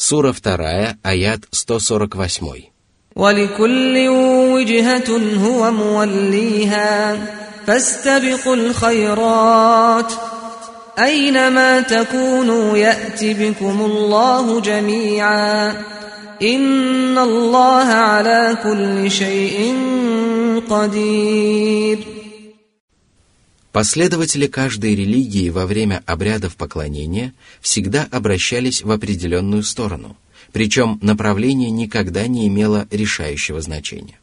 Сура 2, аят 148. ولكل وجهة هو موليها فاستبقوا الخيرات أينما تكونوا يأت بكم الله جميعا إن الله على كل شيء قدير Последователи каждой религии во время обрядов поклонения всегда обращались в определенную сторону, причем направление никогда не имело решающего значения.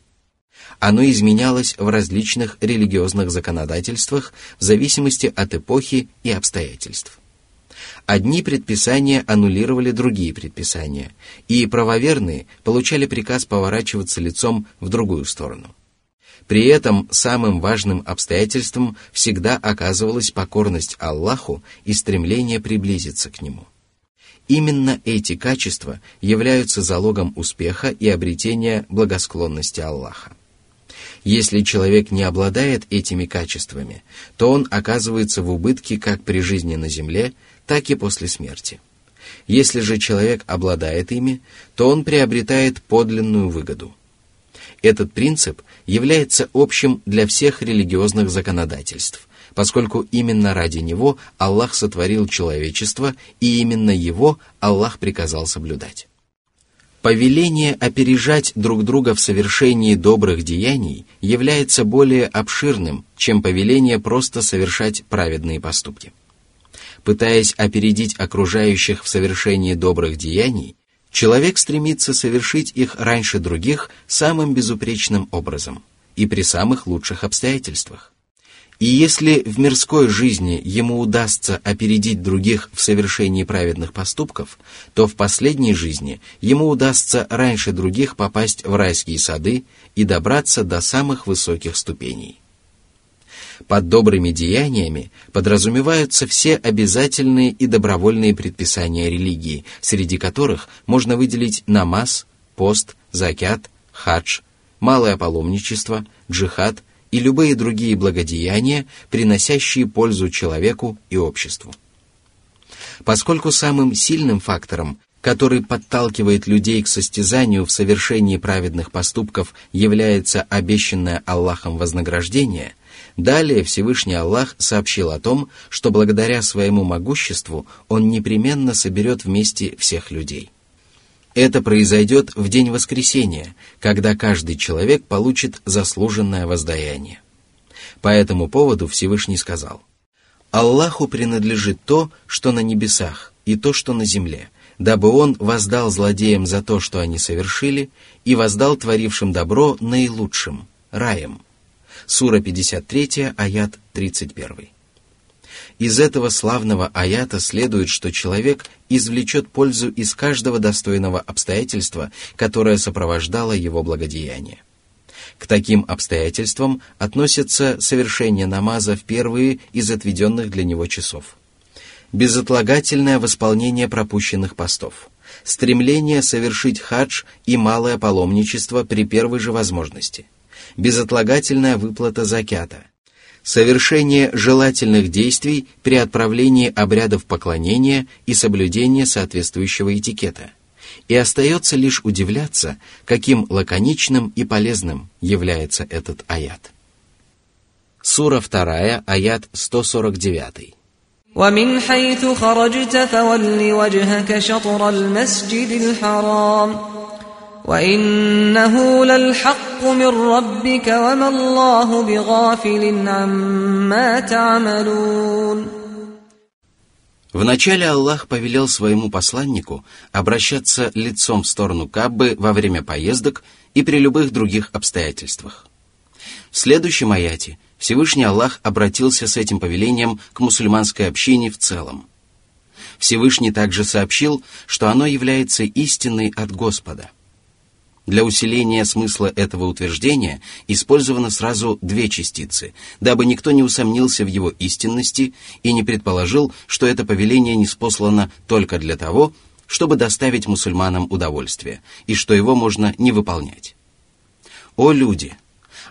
Оно изменялось в различных религиозных законодательствах в зависимости от эпохи и обстоятельств. Одни предписания аннулировали другие предписания, и правоверные получали приказ поворачиваться лицом в другую сторону. При этом самым важным обстоятельством всегда оказывалась покорность Аллаху и стремление приблизиться к Нему. Именно эти качества являются залогом успеха и обретения благосклонности Аллаха. Если человек не обладает этими качествами, то он оказывается в убытке как при жизни на земле, так и после смерти. Если же человек обладает ими, то он приобретает подлинную выгоду. Этот принцип является общим для всех религиозных законодательств, поскольку именно ради него Аллах сотворил человечество, и именно его Аллах приказал соблюдать. Повеление опережать друг друга в совершении добрых деяний является более обширным, чем повеление просто совершать праведные поступки. Пытаясь опередить окружающих в совершении добрых деяний, Человек стремится совершить их раньше других самым безупречным образом и при самых лучших обстоятельствах. И если в мирской жизни ему удастся опередить других в совершении праведных поступков, то в последней жизни ему удастся раньше других попасть в райские сады и добраться до самых высоких ступеней. Под добрыми деяниями подразумеваются все обязательные и добровольные предписания религии, среди которых можно выделить намаз, пост, закят, хадж, малое паломничество, джихад и любые другие благодеяния, приносящие пользу человеку и обществу. Поскольку самым сильным фактором, который подталкивает людей к состязанию в совершении праведных поступков, является обещанное Аллахом вознаграждение, Далее Всевышний Аллах сообщил о том, что благодаря своему могуществу Он непременно соберет вместе всех людей. Это произойдет в день воскресения, когда каждый человек получит заслуженное воздаяние. По этому поводу Всевышний сказал, «Аллаху принадлежит то, что на небесах, и то, что на земле, дабы Он воздал злодеям за то, что они совершили, и воздал творившим добро наилучшим, раем». Сура 53, аят 31. Из этого славного аята следует, что человек извлечет пользу из каждого достойного обстоятельства, которое сопровождало его благодеяние. К таким обстоятельствам относятся совершение намаза в первые из отведенных для него часов, безотлагательное восполнение пропущенных постов, стремление совершить хадж и малое паломничество при первой же возможности – безотлагательная выплата закята, совершение желательных действий при отправлении обрядов поклонения и соблюдение соответствующего этикета. И остается лишь удивляться, каким лаконичным и полезным является этот аят. Сура 2, аят 149. ومن حيث خرجت فول وجهك شطر المسجد الحرام وإنه للحق من ربك وما الله بغافل عما تعملون Вначале Аллах повелел своему посланнику обращаться лицом в сторону Каббы во время поездок и при любых других обстоятельствах. В следующем аяте Всевышний Аллах обратился с этим повелением к мусульманской общине в целом. Всевышний также сообщил, что оно является истиной от Господа – для усиления смысла этого утверждения использовано сразу две частицы, дабы никто не усомнился в его истинности и не предположил, что это повеление не спослано только для того, чтобы доставить мусульманам удовольствие, и что его можно не выполнять. О люди!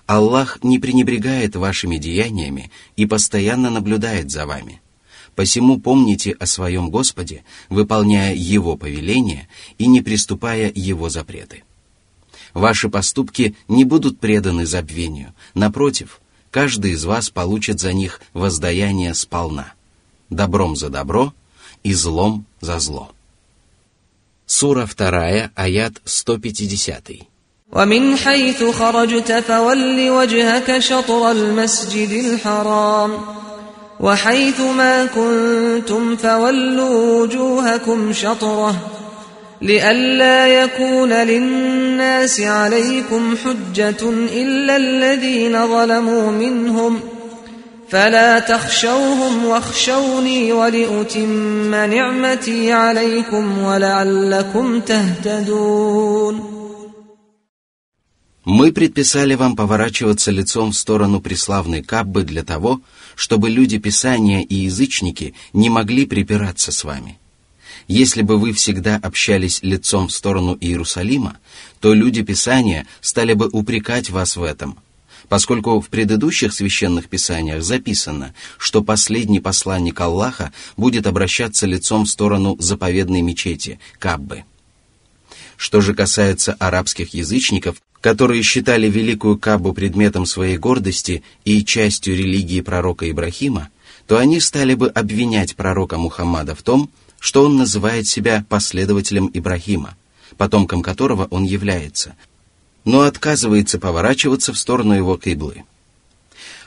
Аллах не пренебрегает вашими деяниями и постоянно наблюдает за вами. Посему помните о своем Господе, выполняя Его повеления и не приступая Его запреты. Ваши поступки не будут преданы забвению. Напротив, каждый из вас получит за них воздаяние сполна. Добром за добро и злом за зло. Сура 2, аят 150. ومن حيث خرجت فول وجهك شطر المسجد الحرام وحيث ما كنتم فولوا وجوهكم شطره لئلا يكون للناس عليكم حجة إلا الذين ظلموا منهم فلا تخشوهم واخشوني ولأتم نعمتي عليكم ولعلكم تهتدون Мы предписали вам поворачиваться лицом в сторону преславной Каббы для того, чтобы люди Писания и язычники не могли припираться с вами. если бы вы всегда общались лицом в сторону Иерусалима, то люди Писания стали бы упрекать вас в этом, поскольку в предыдущих священных писаниях записано, что последний посланник Аллаха будет обращаться лицом в сторону заповедной мечети, Каббы. Что же касается арабских язычников, которые считали Великую Кабу предметом своей гордости и частью религии пророка Ибрахима, то они стали бы обвинять пророка Мухаммада в том, что он называет себя последователем Ибрахима, потомком которого он является, но отказывается поворачиваться в сторону его киблы.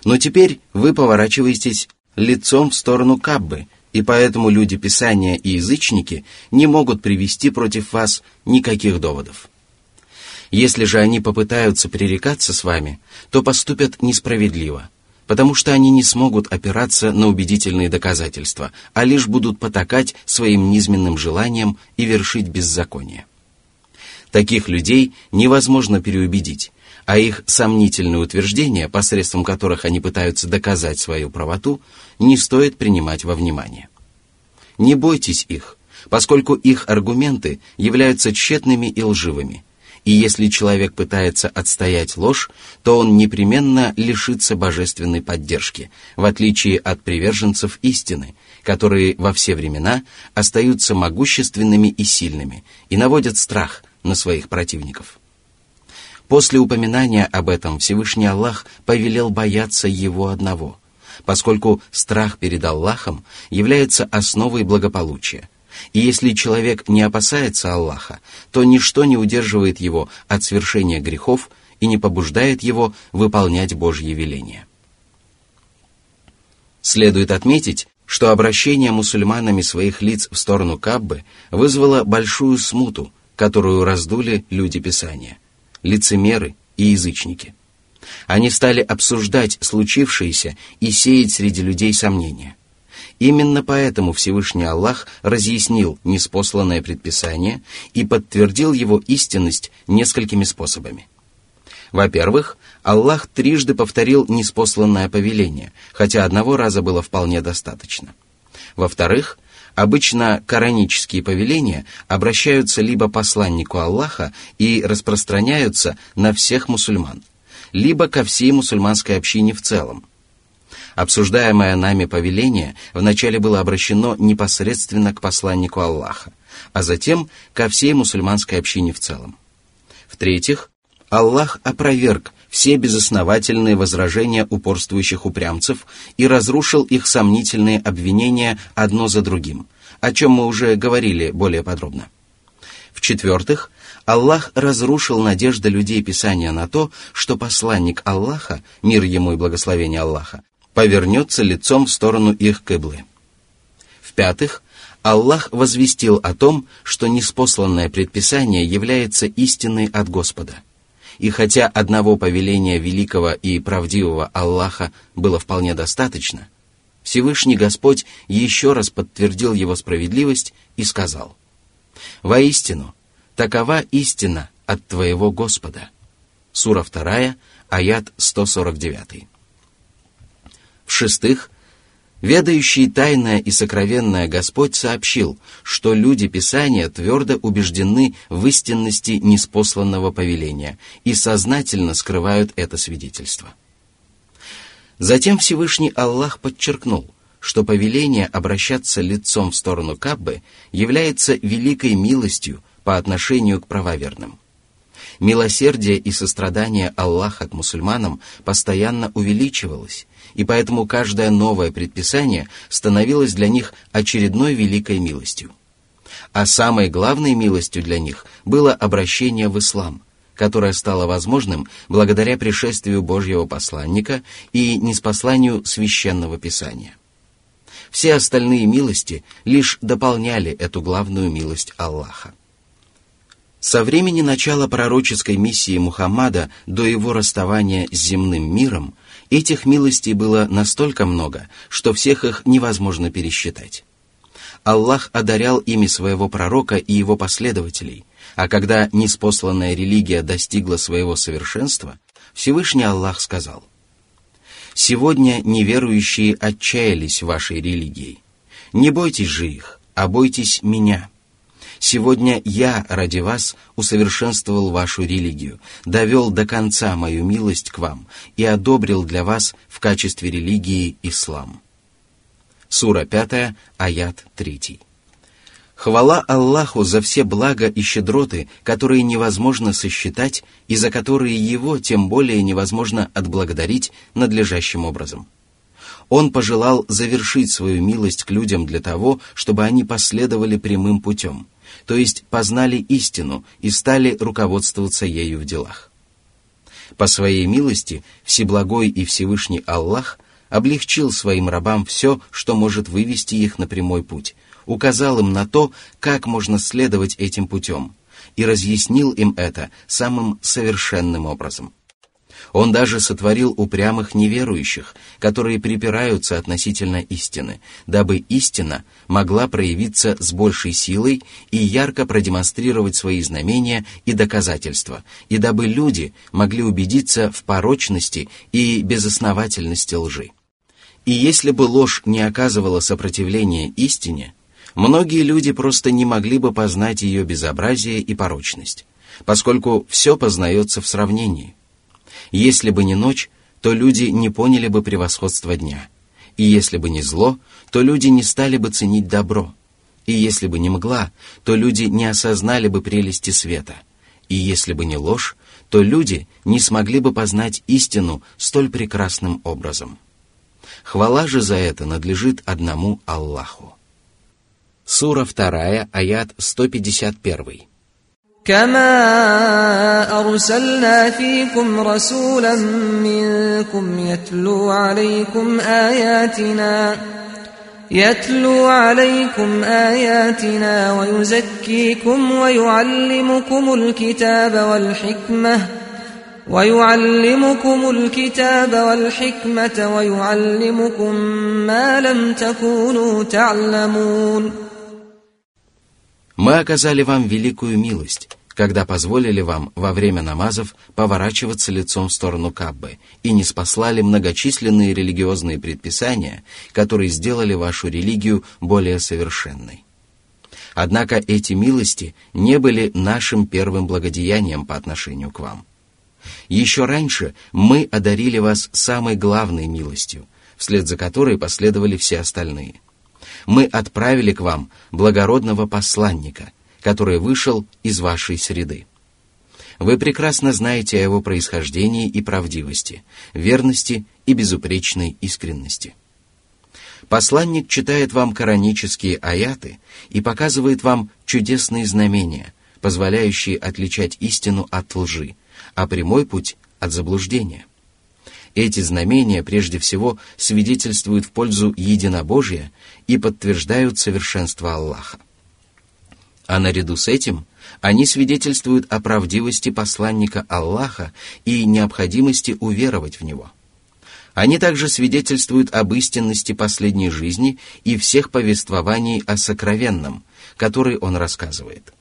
Но теперь вы поворачиваетесь лицом в сторону Каббы, и поэтому люди Писания и язычники не могут привести против вас никаких доводов. Если же они попытаются пререкаться с вами, то поступят несправедливо, потому что они не смогут опираться на убедительные доказательства, а лишь будут потакать своим низменным желаниям и вершить беззаконие. Таких людей невозможно переубедить, а их сомнительные утверждения, посредством которых они пытаются доказать свою правоту, не стоит принимать во внимание. Не бойтесь их, поскольку их аргументы являются тщетными и лживыми – и если человек пытается отстоять ложь, то он непременно лишится божественной поддержки, в отличие от приверженцев истины, которые во все времена остаются могущественными и сильными и наводят страх на своих противников. После упоминания об этом Всевышний Аллах повелел бояться Его одного, поскольку страх перед Аллахом является основой благополучия – и если человек не опасается Аллаха, то ничто не удерживает его от свершения грехов и не побуждает его выполнять Божьи веления. Следует отметить, что обращение мусульманами своих лиц в сторону Каббы вызвало большую смуту, которую раздули люди Писания, лицемеры и язычники. Они стали обсуждать случившееся и сеять среди людей сомнения. Именно поэтому Всевышний Аллах разъяснил неспосланное предписание и подтвердил его истинность несколькими способами. Во-первых, Аллах трижды повторил неспосланное повеление, хотя одного раза было вполне достаточно. Во-вторых, обычно коранические повеления обращаются либо посланнику Аллаха и распространяются на всех мусульман, либо ко всей мусульманской общине в целом, Обсуждаемое нами повеление вначале было обращено непосредственно к посланнику Аллаха, а затем ко всей мусульманской общине в целом. В-третьих, Аллах опроверг все безосновательные возражения упорствующих упрямцев и разрушил их сомнительные обвинения одно за другим, о чем мы уже говорили более подробно. В-четвертых, Аллах разрушил надежды людей Писания на то, что посланник Аллаха, мир ему и благословение Аллаха, повернется лицом в сторону их кыблы. В-пятых, Аллах возвестил о том, что неспосланное предписание является истиной от Господа. И хотя одного повеления великого и правдивого Аллаха было вполне достаточно, Всевышний Господь еще раз подтвердил его справедливость и сказал, «Воистину, такова истина от твоего Господа». Сура 2, аят 149. В-шестых, ведающий тайное и сокровенное Господь сообщил, что люди Писания твердо убеждены в истинности неспосланного повеления и сознательно скрывают это свидетельство. Затем Всевышний Аллах подчеркнул, что повеление обращаться лицом в сторону Каббы является великой милостью по отношению к правоверным. Милосердие и сострадание Аллаха к мусульманам постоянно увеличивалось, и поэтому каждое новое предписание становилось для них очередной великой милостью. А самой главной милостью для них было обращение в ислам, которое стало возможным благодаря пришествию Божьего посланника и неспосланию священного писания. Все остальные милости лишь дополняли эту главную милость Аллаха. Со времени начала пророческой миссии Мухаммада до его расставания с земным миром этих милостей было настолько много, что всех их невозможно пересчитать. Аллах одарял ими своего пророка и его последователей, а когда неспосланная религия достигла своего совершенства, Всевышний Аллах сказал, «Сегодня неверующие отчаялись вашей религией. Не бойтесь же их, а бойтесь меня. Сегодня я ради вас усовершенствовал вашу религию, довел до конца мою милость к вам и одобрил для вас в качестве религии ислам». Сура 5, аят 3. Хвала Аллаху за все блага и щедроты, которые невозможно сосчитать и за которые Его тем более невозможно отблагодарить надлежащим образом. Он пожелал завершить свою милость к людям для того, чтобы они последовали прямым путем, то есть познали истину и стали руководствоваться ею в делах. По своей милости Всеблагой и Всевышний Аллах облегчил своим рабам все, что может вывести их на прямой путь – указал им на то, как можно следовать этим путем, и разъяснил им это самым совершенным образом. Он даже сотворил упрямых неверующих, которые припираются относительно истины, дабы истина могла проявиться с большей силой и ярко продемонстрировать свои знамения и доказательства, и дабы люди могли убедиться в порочности и безосновательности лжи. И если бы ложь не оказывала сопротивления истине, многие люди просто не могли бы познать ее безобразие и порочность, поскольку все познается в сравнении. Если бы не ночь, то люди не поняли бы превосходство дня. И если бы не зло, то люди не стали бы ценить добро. И если бы не мгла, то люди не осознали бы прелести света. И если бы не ложь, то люди не смогли бы познать истину столь прекрасным образом. Хвала же за это надлежит одному Аллаху. Сура 2, аят 151. كما أرسلنا فيكم رسولا منكم يتلو عليكم آياتنا يتلو عليكم آياتنا ويزكيكم ويعلمكم الكتاب والحكمة ويعلمكم الكتاب والحكمة ويعلمكم ما لم تكونوا تعلمون Мы оказали вам великую милость, Когда позволили вам во время намазов поворачиваться лицом в сторону Каббы и не спаслали многочисленные религиозные предписания, которые сделали вашу религию более совершенной. Однако эти милости не были нашим первым благодеянием по отношению к вам. Еще раньше мы одарили вас самой главной милостью, вслед за которой последовали все остальные – мы отправили к вам благородного посланника, который вышел из вашей среды. Вы прекрасно знаете о его происхождении и правдивости, верности и безупречной искренности. Посланник читает вам коранические аяты и показывает вам чудесные знамения, позволяющие отличать истину от лжи, а прямой путь от заблуждения. Эти знамения прежде всего свидетельствуют в пользу единобожия и подтверждают совершенство Аллаха. А наряду с этим они свидетельствуют о правдивости посланника Аллаха и необходимости уверовать в него. Они также свидетельствуют об истинности последней жизни и всех повествований о сокровенном, которые он рассказывает.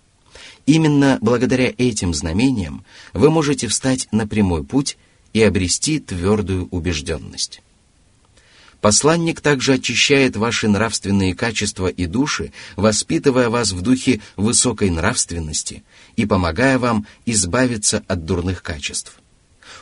Именно благодаря этим знамениям вы можете встать на прямой путь и обрести твердую убежденность. Посланник также очищает ваши нравственные качества и души, воспитывая вас в духе высокой нравственности и помогая вам избавиться от дурных качеств.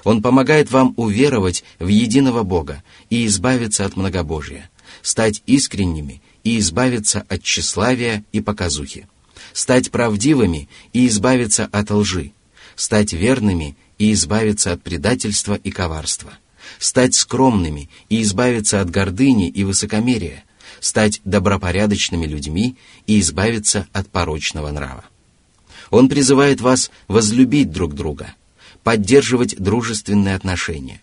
Он помогает вам уверовать в единого Бога и избавиться от многобожия, стать искренними и избавиться от тщеславия и показухи, стать правдивыми и избавиться от лжи, стать верными и избавиться от предательства и коварства, стать скромными и избавиться от гордыни и высокомерия, стать добропорядочными людьми и избавиться от порочного нрава. Он призывает вас возлюбить друг друга, поддерживать дружественные отношения,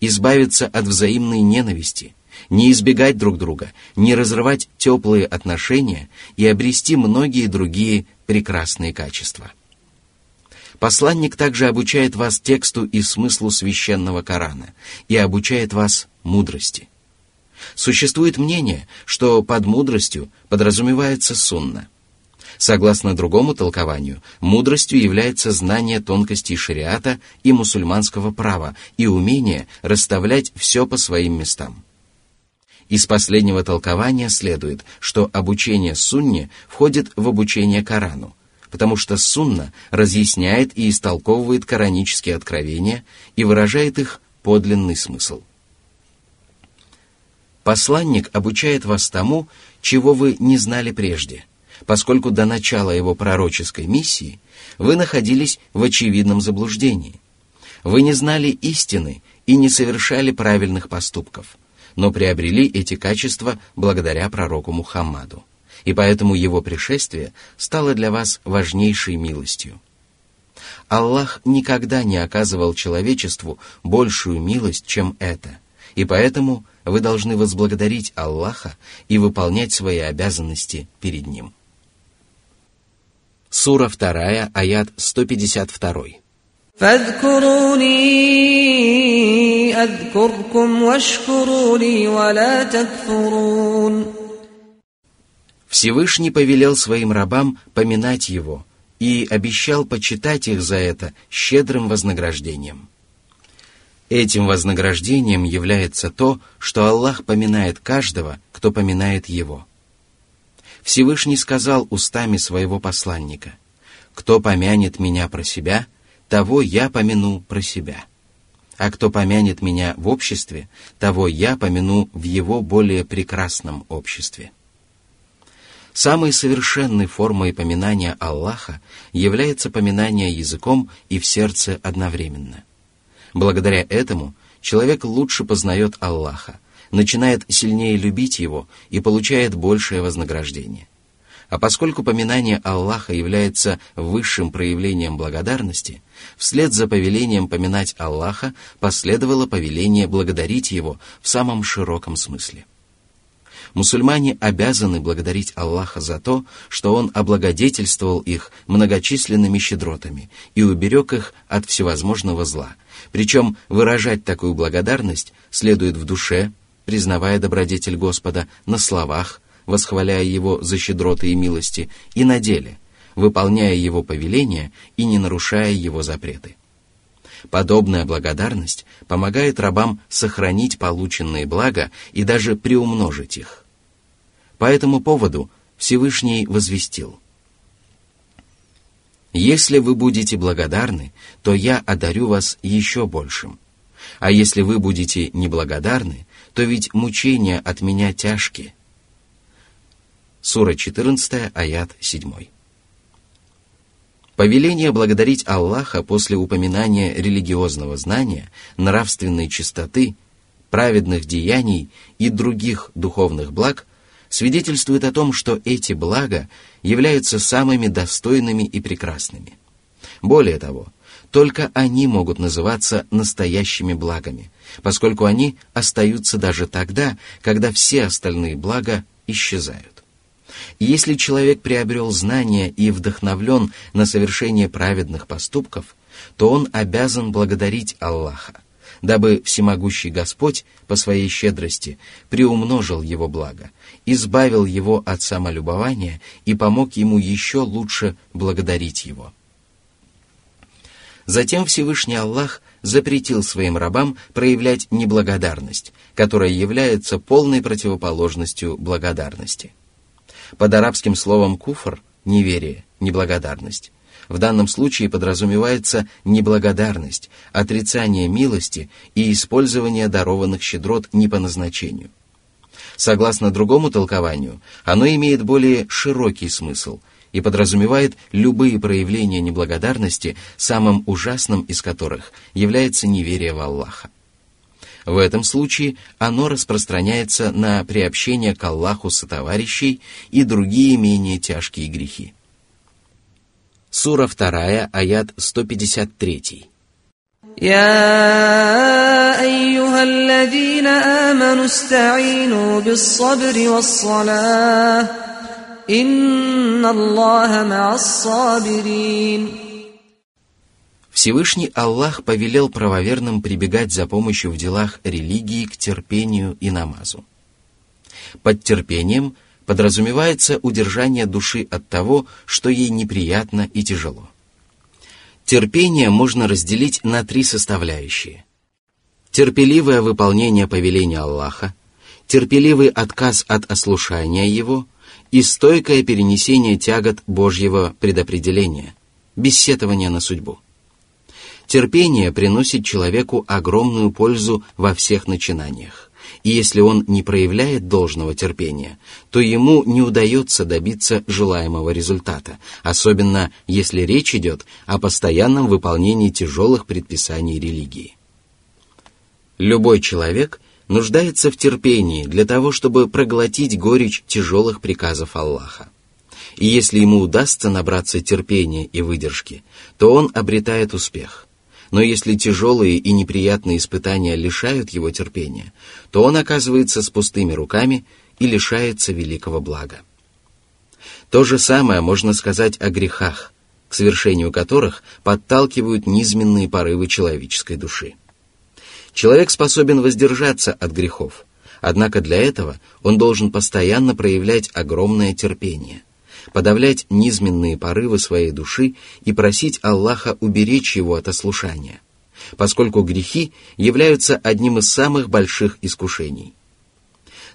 избавиться от взаимной ненависти, не избегать друг друга, не разрывать теплые отношения и обрести многие другие прекрасные качества. Посланник также обучает вас тексту и смыслу священного Корана и обучает вас мудрости. Существует мнение, что под мудростью подразумевается сунна – Согласно другому толкованию, мудростью является знание тонкостей шариата и мусульманского права и умение расставлять все по своим местам. Из последнего толкования следует, что обучение сунне входит в обучение Корану, потому что сунна разъясняет и истолковывает коранические откровения и выражает их подлинный смысл. Посланник обучает вас тому, чего вы не знали прежде – поскольку до начала его пророческой миссии вы находились в очевидном заблуждении. Вы не знали истины и не совершали правильных поступков, но приобрели эти качества благодаря пророку Мухаммаду, и поэтому его пришествие стало для вас важнейшей милостью. Аллах никогда не оказывал человечеству большую милость, чем это, и поэтому вы должны возблагодарить Аллаха и выполнять свои обязанности перед Ним. Сура 2, аят 152. Всевышний повелел своим рабам поминать Его и обещал почитать их за это щедрым вознаграждением. Этим вознаграждением является то, что Аллах поминает каждого, кто поминает Его – Всевышний сказал устами своего посланника, «Кто помянет меня про себя, того я помяну про себя. А кто помянет меня в обществе, того я помяну в его более прекрасном обществе». Самой совершенной формой поминания Аллаха является поминание языком и в сердце одновременно. Благодаря этому человек лучше познает Аллаха, начинает сильнее любить его и получает большее вознаграждение. А поскольку поминание Аллаха является высшим проявлением благодарности, вслед за повелением поминать Аллаха последовало повеление благодарить Его в самом широком смысле. Мусульмане обязаны благодарить Аллаха за то, что Он облагодетельствовал их многочисленными щедротами и уберег их от всевозможного зла. Причем выражать такую благодарность следует в душе, признавая добродетель Господа на словах, восхваляя Его за щедроты и милости, и на деле, выполняя Его повеления и не нарушая Его запреты. Подобная благодарность помогает рабам сохранить полученные блага и даже приумножить их. По этому поводу Всевышний возвестил. «Если вы будете благодарны, то я одарю вас еще большим. А если вы будете неблагодарны, то ведь мучения от меня тяжкие. Сура 14, аят 7. Повеление благодарить Аллаха после упоминания религиозного знания, нравственной чистоты, праведных деяний и других духовных благ свидетельствует о том, что эти блага являются самыми достойными и прекрасными. Более того, только они могут называться настоящими благами, поскольку они остаются даже тогда, когда все остальные блага исчезают. Если человек приобрел знания и вдохновлен на совершение праведных поступков, то он обязан благодарить Аллаха, дабы всемогущий Господь по своей щедрости приумножил его благо, избавил его от самолюбования и помог ему еще лучше благодарить его. Затем Всевышний Аллах запретил своим рабам проявлять неблагодарность, которая является полной противоположностью благодарности. Под арабским словом «куфр» — неверие, неблагодарность. В данном случае подразумевается неблагодарность, отрицание милости и использование дарованных щедрот не по назначению. Согласно другому толкованию, оно имеет более широкий смысл и подразумевает любые проявления неблагодарности, самым ужасным из которых является неверие в Аллаха. В этом случае оно распространяется на приобщение к Аллаху сотоварищей и другие менее тяжкие грехи. Сура 2, аят 153. يا أيها الذين آمنوا استعينوا بالصبر والصلاة إن الله مع الصابرين Всевышний Аллах повелел правоверным прибегать за помощью в делах религии к терпению и намазу. Под терпением подразумевается удержание души от того, что ей неприятно и тяжело. Терпение можно разделить на три составляющие. Терпеливое выполнение повеления Аллаха, терпеливый отказ от ослушания Его и стойкое перенесение тягот Божьего предопределения, бессетование на судьбу. Терпение приносит человеку огромную пользу во всех начинаниях. И если он не проявляет должного терпения, то ему не удается добиться желаемого результата, особенно если речь идет о постоянном выполнении тяжелых предписаний религии. Любой человек нуждается в терпении для того, чтобы проглотить горечь тяжелых приказов Аллаха. И если ему удастся набраться терпения и выдержки, то он обретает успех. Но если тяжелые и неприятные испытания лишают его терпения, то он оказывается с пустыми руками и лишается великого блага. То же самое можно сказать о грехах, к совершению которых подталкивают низменные порывы человеческой души. Человек способен воздержаться от грехов, однако для этого он должен постоянно проявлять огромное терпение подавлять низменные порывы своей души и просить Аллаха уберечь его от ослушания, поскольку грехи являются одним из самых больших искушений.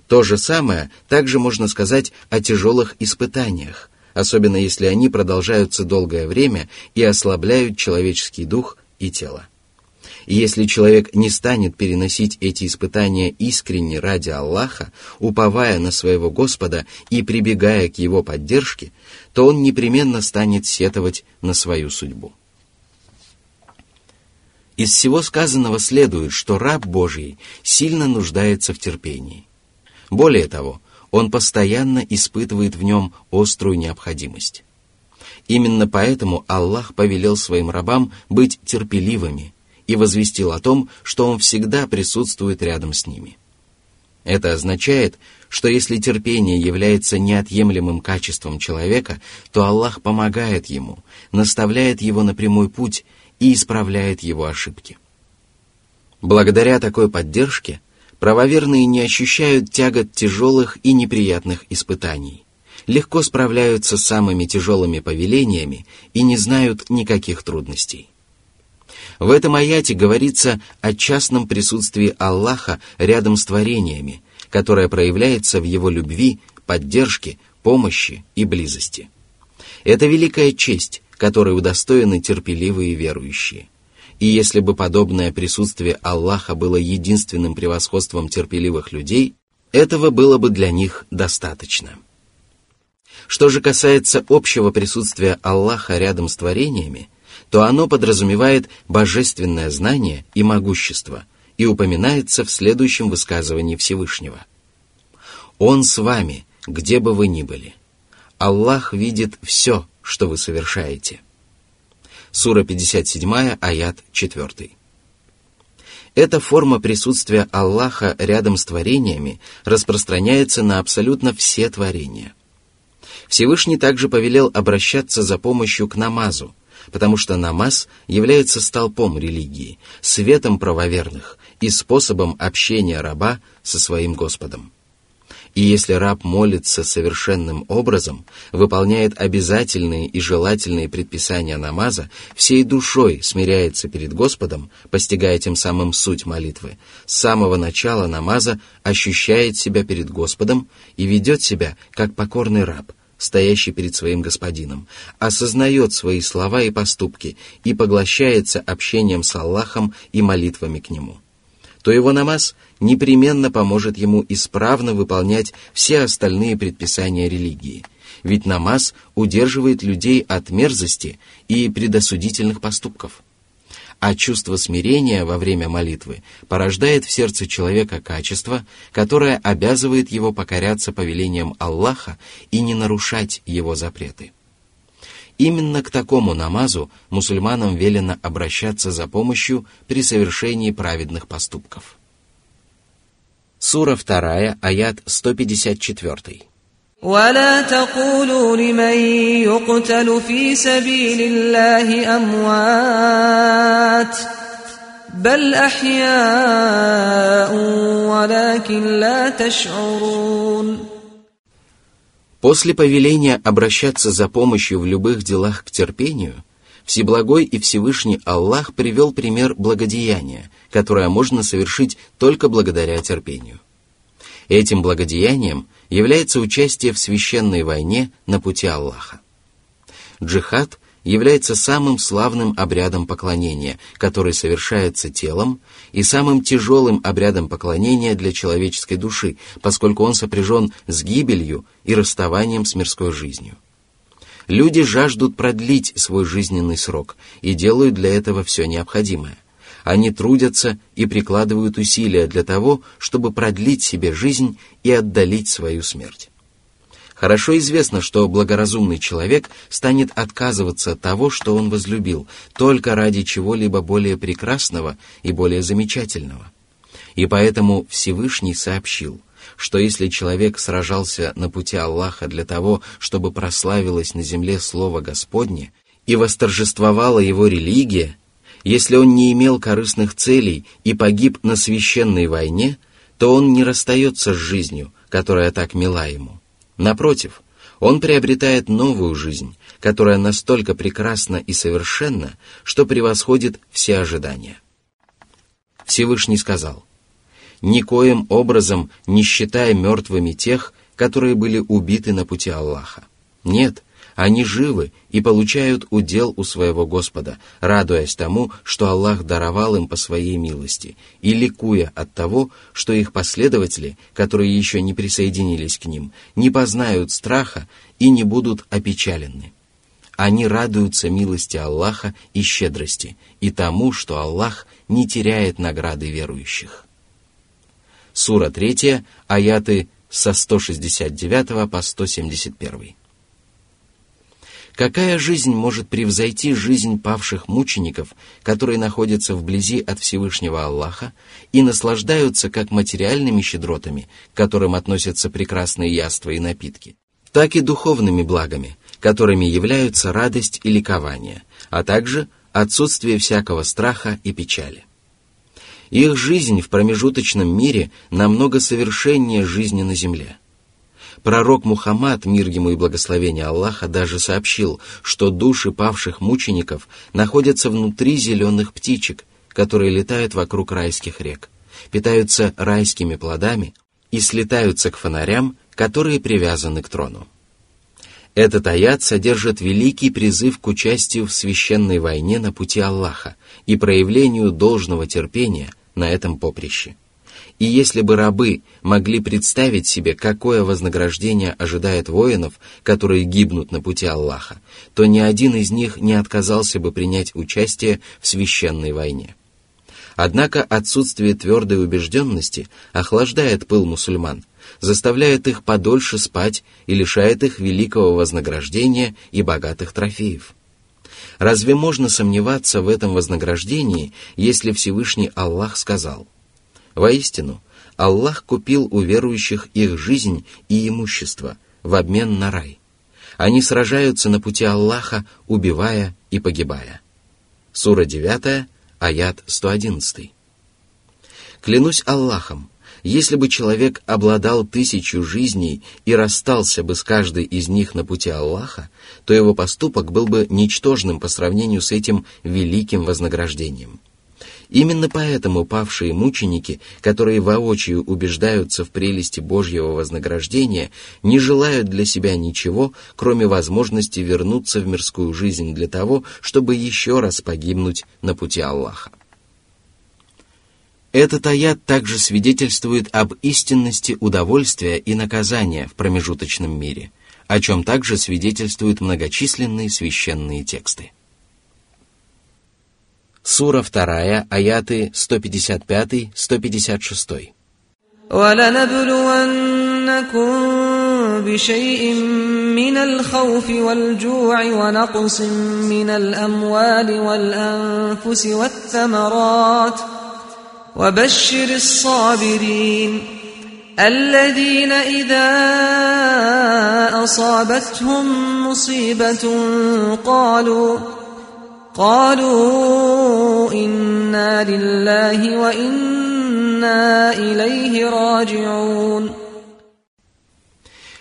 То же самое также можно сказать о тяжелых испытаниях, особенно если они продолжаются долгое время и ослабляют человеческий дух и тело. Если человек не станет переносить эти испытания искренне ради Аллаха, уповая на своего Господа и прибегая к его поддержке, то он непременно станет сетовать на свою судьбу. Из всего сказанного следует, что раб Божий сильно нуждается в терпении. Более того, он постоянно испытывает в нем острую необходимость. Именно поэтому Аллах повелел своим рабам быть терпеливыми – и возвестил о том, что Он всегда присутствует рядом с ними. Это означает, что если терпение является неотъемлемым качеством человека, то Аллах помогает ему, наставляет его на прямой путь и исправляет его ошибки. Благодаря такой поддержке правоверные не ощущают тягот тяжелых и неприятных испытаний, легко справляются с самыми тяжелыми повелениями и не знают никаких трудностей. В этом аяте говорится о частном присутствии Аллаха рядом с творениями, которое проявляется в его любви, поддержке, помощи и близости. Это великая честь, которой удостоены терпеливые верующие. И если бы подобное присутствие Аллаха было единственным превосходством терпеливых людей, этого было бы для них достаточно. Что же касается общего присутствия Аллаха рядом с творениями – то оно подразумевает божественное знание и могущество и упоминается в следующем высказывании Всевышнего. «Он с вами, где бы вы ни были. Аллах видит все, что вы совершаете». Сура 57, аят 4. Эта форма присутствия Аллаха рядом с творениями распространяется на абсолютно все творения. Всевышний также повелел обращаться за помощью к намазу, потому что намаз является столпом религии, светом правоверных и способом общения раба со своим Господом. И если раб молится совершенным образом, выполняет обязательные и желательные предписания намаза, всей душой смиряется перед Господом, постигая тем самым суть молитвы, с самого начала намаза ощущает себя перед Господом и ведет себя как покорный раб – стоящий перед своим господином, осознает свои слова и поступки и поглощается общением с Аллахом и молитвами к нему. то его намаз непременно поможет ему исправно выполнять все остальные предписания религии, ведь намаз удерживает людей от мерзости и предосудительных поступков. А чувство смирения во время молитвы порождает в сердце человека качество, которое обязывает его покоряться повелениям Аллаха и не нарушать его запреты. Именно к такому намазу мусульманам велено обращаться за помощью при совершении праведных поступков. Сура 2, аят 154. ولا تقولوا لمن يقتل في سبيل الله اموات بل احياء ولكن لا تشعرون После повеления обращаться за помощью в любых делах к терпению, Всеблагой и Всевышний Аллах привел пример благодеяния, которое можно совершить только благодаря терпению. Этим благодеянием является участие в священной войне на пути Аллаха. Джихад является самым славным обрядом поклонения, который совершается телом, и самым тяжелым обрядом поклонения для человеческой души, поскольку он сопряжен с гибелью и расставанием с мирской жизнью. Люди жаждут продлить свой жизненный срок и делают для этого все необходимое. Они трудятся и прикладывают усилия для того, чтобы продлить себе жизнь и отдалить свою смерть. Хорошо известно, что благоразумный человек станет отказываться от того, что он возлюбил, только ради чего-либо более прекрасного и более замечательного. И поэтому Всевышний сообщил, что если человек сражался на пути Аллаха для того, чтобы прославилось на земле Слово Господне и восторжествовала его религия, если он не имел корыстных целей и погиб на священной войне, то он не расстается с жизнью, которая так мила ему. Напротив, он приобретает новую жизнь, которая настолько прекрасна и совершенна, что превосходит все ожидания. Всевышний сказал, «Никоим образом не считая мертвыми тех, которые были убиты на пути Аллаха. Нет, они живы и получают удел у своего Господа, радуясь тому, что Аллах даровал им по своей милости, и ликуя от того, что их последователи, которые еще не присоединились к ним, не познают страха и не будут опечалены. Они радуются милости Аллаха и щедрости, и тому, что Аллах не теряет награды верующих. Сура 3, аяты со 169 по 171. Какая жизнь может превзойти жизнь павших мучеников, которые находятся вблизи от Всевышнего Аллаха и наслаждаются как материальными щедротами, к которым относятся прекрасные яства и напитки, так и духовными благами, которыми являются радость и ликование, а также отсутствие всякого страха и печали. Их жизнь в промежуточном мире намного совершеннее жизни на земле – Пророк Мухаммад, мир ему и благословение Аллаха, даже сообщил, что души павших мучеников находятся внутри зеленых птичек, которые летают вокруг райских рек, питаются райскими плодами и слетаются к фонарям, которые привязаны к трону. Этот аят содержит великий призыв к участию в священной войне на пути Аллаха и проявлению должного терпения на этом поприще. И если бы рабы могли представить себе, какое вознаграждение ожидает воинов, которые гибнут на пути Аллаха, то ни один из них не отказался бы принять участие в священной войне. Однако отсутствие твердой убежденности охлаждает пыл мусульман, заставляет их подольше спать и лишает их великого вознаграждения и богатых трофеев. Разве можно сомневаться в этом вознаграждении, если Всевышний Аллах сказал – Воистину, Аллах купил у верующих их жизнь и имущество в обмен на рай. Они сражаются на пути Аллаха, убивая и погибая. Сура 9, аят 111. Клянусь Аллахом, если бы человек обладал тысячу жизней и расстался бы с каждой из них на пути Аллаха, то его поступок был бы ничтожным по сравнению с этим великим вознаграждением – Именно поэтому павшие мученики, которые воочию убеждаются в прелести Божьего вознаграждения, не желают для себя ничего, кроме возможности вернуться в мирскую жизнь для того, чтобы еще раз погибнуть на пути Аллаха. Этот аят также свидетельствует об истинности удовольствия и наказания в промежуточном мире, о чем также свидетельствуют многочисленные священные тексты. Сура 2, аяты 155-156. بشيء من الخوف والجوع ونقص من الأموال والأنفس والثمرات وبشر الصابرين الذين إذا أصابتهم مصيبة قالوا قالوا إنا لله وإنا إليه راجعون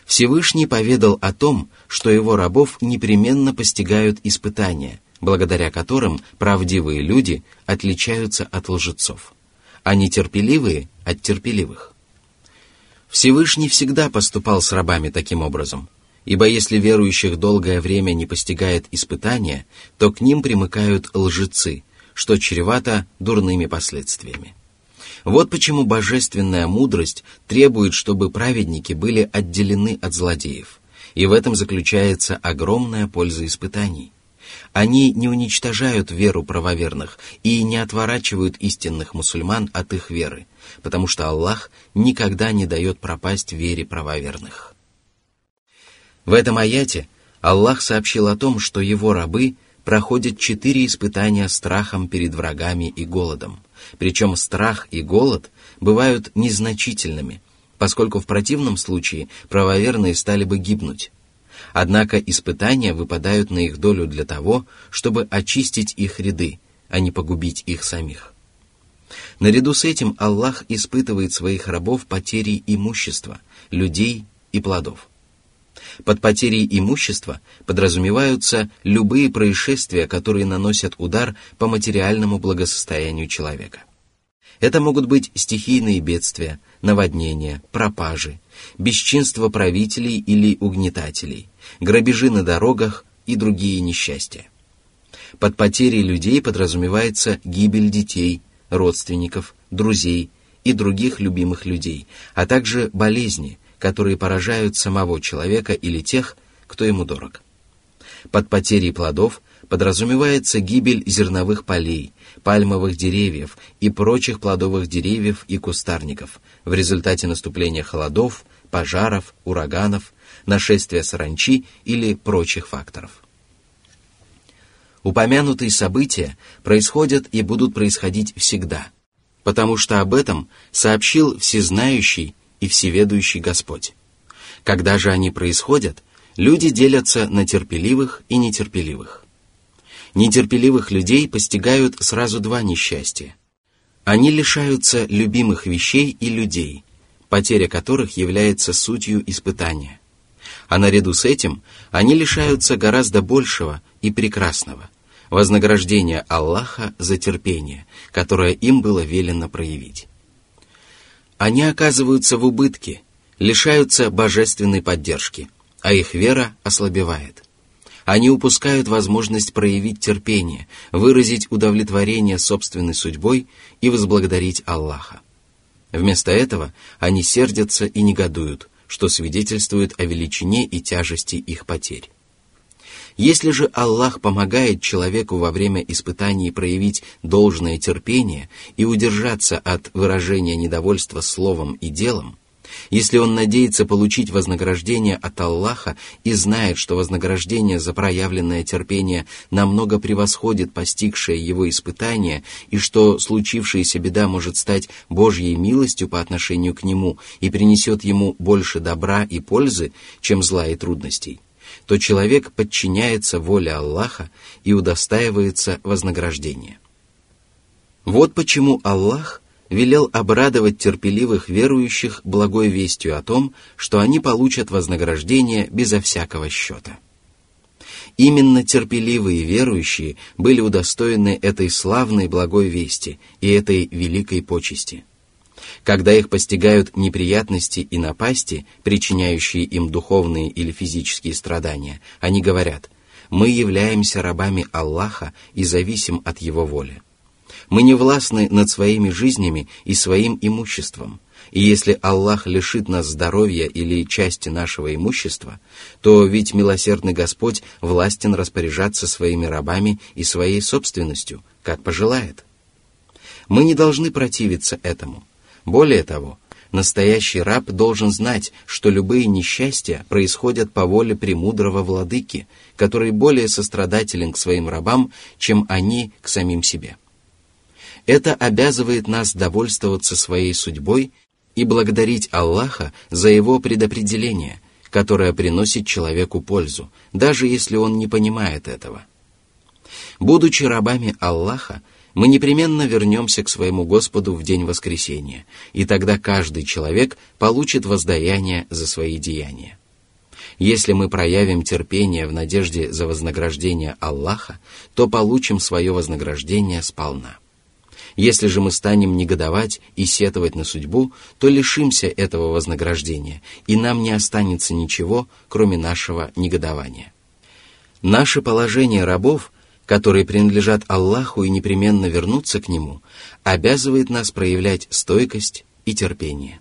Всевышний поведал о том, что его рабов непременно постигают испытания, благодаря которым правдивые люди отличаются от лжецов, а нетерпеливые – от терпеливых. Всевышний всегда поступал с рабами таким образом, ибо если верующих долгое время не постигает испытания, то к ним примыкают лжецы, что чревато дурными последствиями. Вот почему божественная мудрость требует, чтобы праведники были отделены от злодеев. И в этом заключается огромная польза испытаний. Они не уничтожают веру правоверных и не отворачивают истинных мусульман от их веры, потому что Аллах никогда не дает пропасть вере правоверных. В этом аяте Аллах сообщил о том, что его рабы проходят четыре испытания страхом перед врагами и голодом – причем страх и голод бывают незначительными, поскольку в противном случае правоверные стали бы гибнуть. Однако испытания выпадают на их долю для того, чтобы очистить их ряды, а не погубить их самих. Наряду с этим Аллах испытывает своих рабов потерей имущества, людей и плодов. Под потерей имущества подразумеваются любые происшествия, которые наносят удар по материальному благосостоянию человека. Это могут быть стихийные бедствия, наводнения, пропажи, бесчинство правителей или угнетателей, грабежи на дорогах и другие несчастья. Под потерей людей подразумевается гибель детей, родственников, друзей и других любимых людей, а также болезни, которые поражают самого человека или тех, кто ему дорог. Под потерей плодов подразумевается гибель зерновых полей, пальмовых деревьев и прочих плодовых деревьев и кустарников в результате наступления холодов, пожаров, ураганов, нашествия саранчи или прочих факторов. Упомянутые события происходят и будут происходить всегда, потому что об этом сообщил всезнающий и всеведущий Господь. Когда же они происходят, люди делятся на терпеливых и нетерпеливых. Нетерпеливых людей постигают сразу два несчастья. Они лишаются любимых вещей и людей, потеря которых является сутью испытания. А наряду с этим они лишаются гораздо большего и прекрасного – вознаграждения Аллаха за терпение, которое им было велено проявить они оказываются в убытке, лишаются божественной поддержки, а их вера ослабевает. Они упускают возможность проявить терпение, выразить удовлетворение собственной судьбой и возблагодарить Аллаха. Вместо этого они сердятся и негодуют, что свидетельствует о величине и тяжести их потерь. Если же Аллах помогает человеку во время испытаний проявить должное терпение и удержаться от выражения недовольства словом и делом, если он надеется получить вознаграждение от Аллаха и знает, что вознаграждение за проявленное терпение намного превосходит постигшее его испытание, и что случившаяся беда может стать Божьей милостью по отношению к нему и принесет ему больше добра и пользы, чем зла и трудностей – то человек подчиняется воле Аллаха и удостаивается вознаграждения. Вот почему Аллах велел обрадовать терпеливых верующих благой вестью о том, что они получат вознаграждение безо всякого счета. Именно терпеливые верующие были удостоены этой славной благой вести и этой великой почести – когда их постигают неприятности и напасти, причиняющие им духовные или физические страдания, они говорят, мы являемся рабами Аллаха и зависим от Его воли. Мы не властны над своими жизнями и своим имуществом, и если Аллах лишит нас здоровья или части нашего имущества, то ведь милосердный Господь властен распоряжаться своими рабами и своей собственностью, как пожелает. Мы не должны противиться этому. Более того, настоящий раб должен знать, что любые несчастья происходят по воле премудрого владыки, который более сострадателен к своим рабам, чем они к самим себе. Это обязывает нас довольствоваться своей судьбой и благодарить Аллаха за его предопределение, которое приносит человеку пользу, даже если он не понимает этого. Будучи рабами Аллаха, мы непременно вернемся к своему Господу в день воскресения, и тогда каждый человек получит воздаяние за свои деяния. Если мы проявим терпение в надежде за вознаграждение Аллаха, то получим свое вознаграждение сполна. Если же мы станем негодовать и сетовать на судьбу, то лишимся этого вознаграждения, и нам не останется ничего, кроме нашего негодования. Наше положение рабов, которые принадлежат Аллаху и непременно вернутся к Нему, обязывает нас проявлять стойкость и терпение.